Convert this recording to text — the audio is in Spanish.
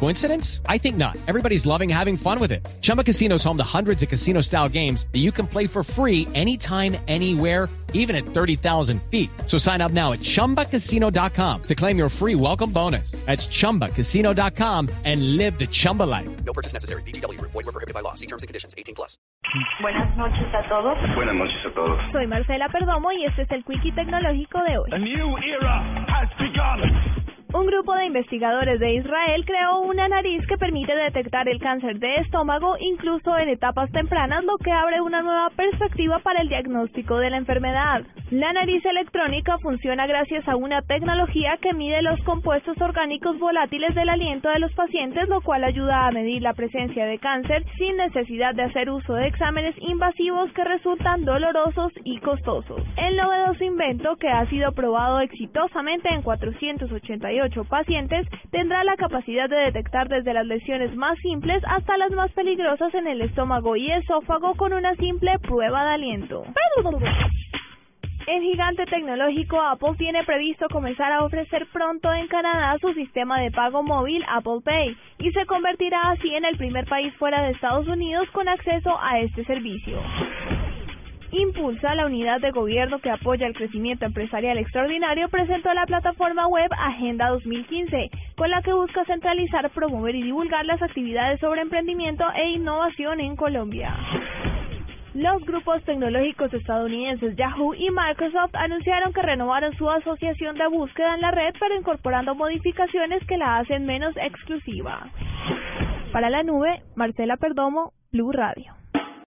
Coincidence? I think not. Everybody's loving having fun with it. Chumba Casino is home to hundreds of casino style games that you can play for free anytime, anywhere, even at 30,000 feet. So sign up now at chumbacasino.com to claim your free welcome bonus. That's chumbacasino.com and live the Chumba life. No purchase necessary. BGW. Void were prohibited by law. See terms and conditions. 18 plus. Buenas noches a todos. Buenas noches a todos. Soy Marcela Perdomo y este es el Quickie Tecnológico de hoy. A new era has begun. Grupo de investigadores de Israel creó una nariz que permite detectar el cáncer de estómago incluso en etapas tempranas, lo que abre una nueva perspectiva para el diagnóstico de la enfermedad. La nariz electrónica funciona gracias a una tecnología que mide los compuestos orgánicos volátiles del aliento de los pacientes, lo cual ayuda a medir la presencia de cáncer sin necesidad de hacer uso de exámenes invasivos que resultan dolorosos y costosos. El novedoso invento, que ha sido probado exitosamente en 488 pacientes, tendrá la capacidad de detectar desde las lesiones más simples hasta las más peligrosas en el estómago y esófago con una simple prueba de aliento. El gigante tecnológico Apple tiene previsto comenzar a ofrecer pronto en Canadá su sistema de pago móvil Apple Pay y se convertirá así en el primer país fuera de Estados Unidos con acceso a este servicio. Impulsa, la unidad de gobierno que apoya el crecimiento empresarial extraordinario, presentó la plataforma web Agenda 2015, con la que busca centralizar, promover y divulgar las actividades sobre emprendimiento e innovación en Colombia. Los grupos tecnológicos estadounidenses Yahoo y Microsoft anunciaron que renovaron su asociación de búsqueda en la red, pero incorporando modificaciones que la hacen menos exclusiva. Para la nube, Marcela Perdomo, Blue Radio.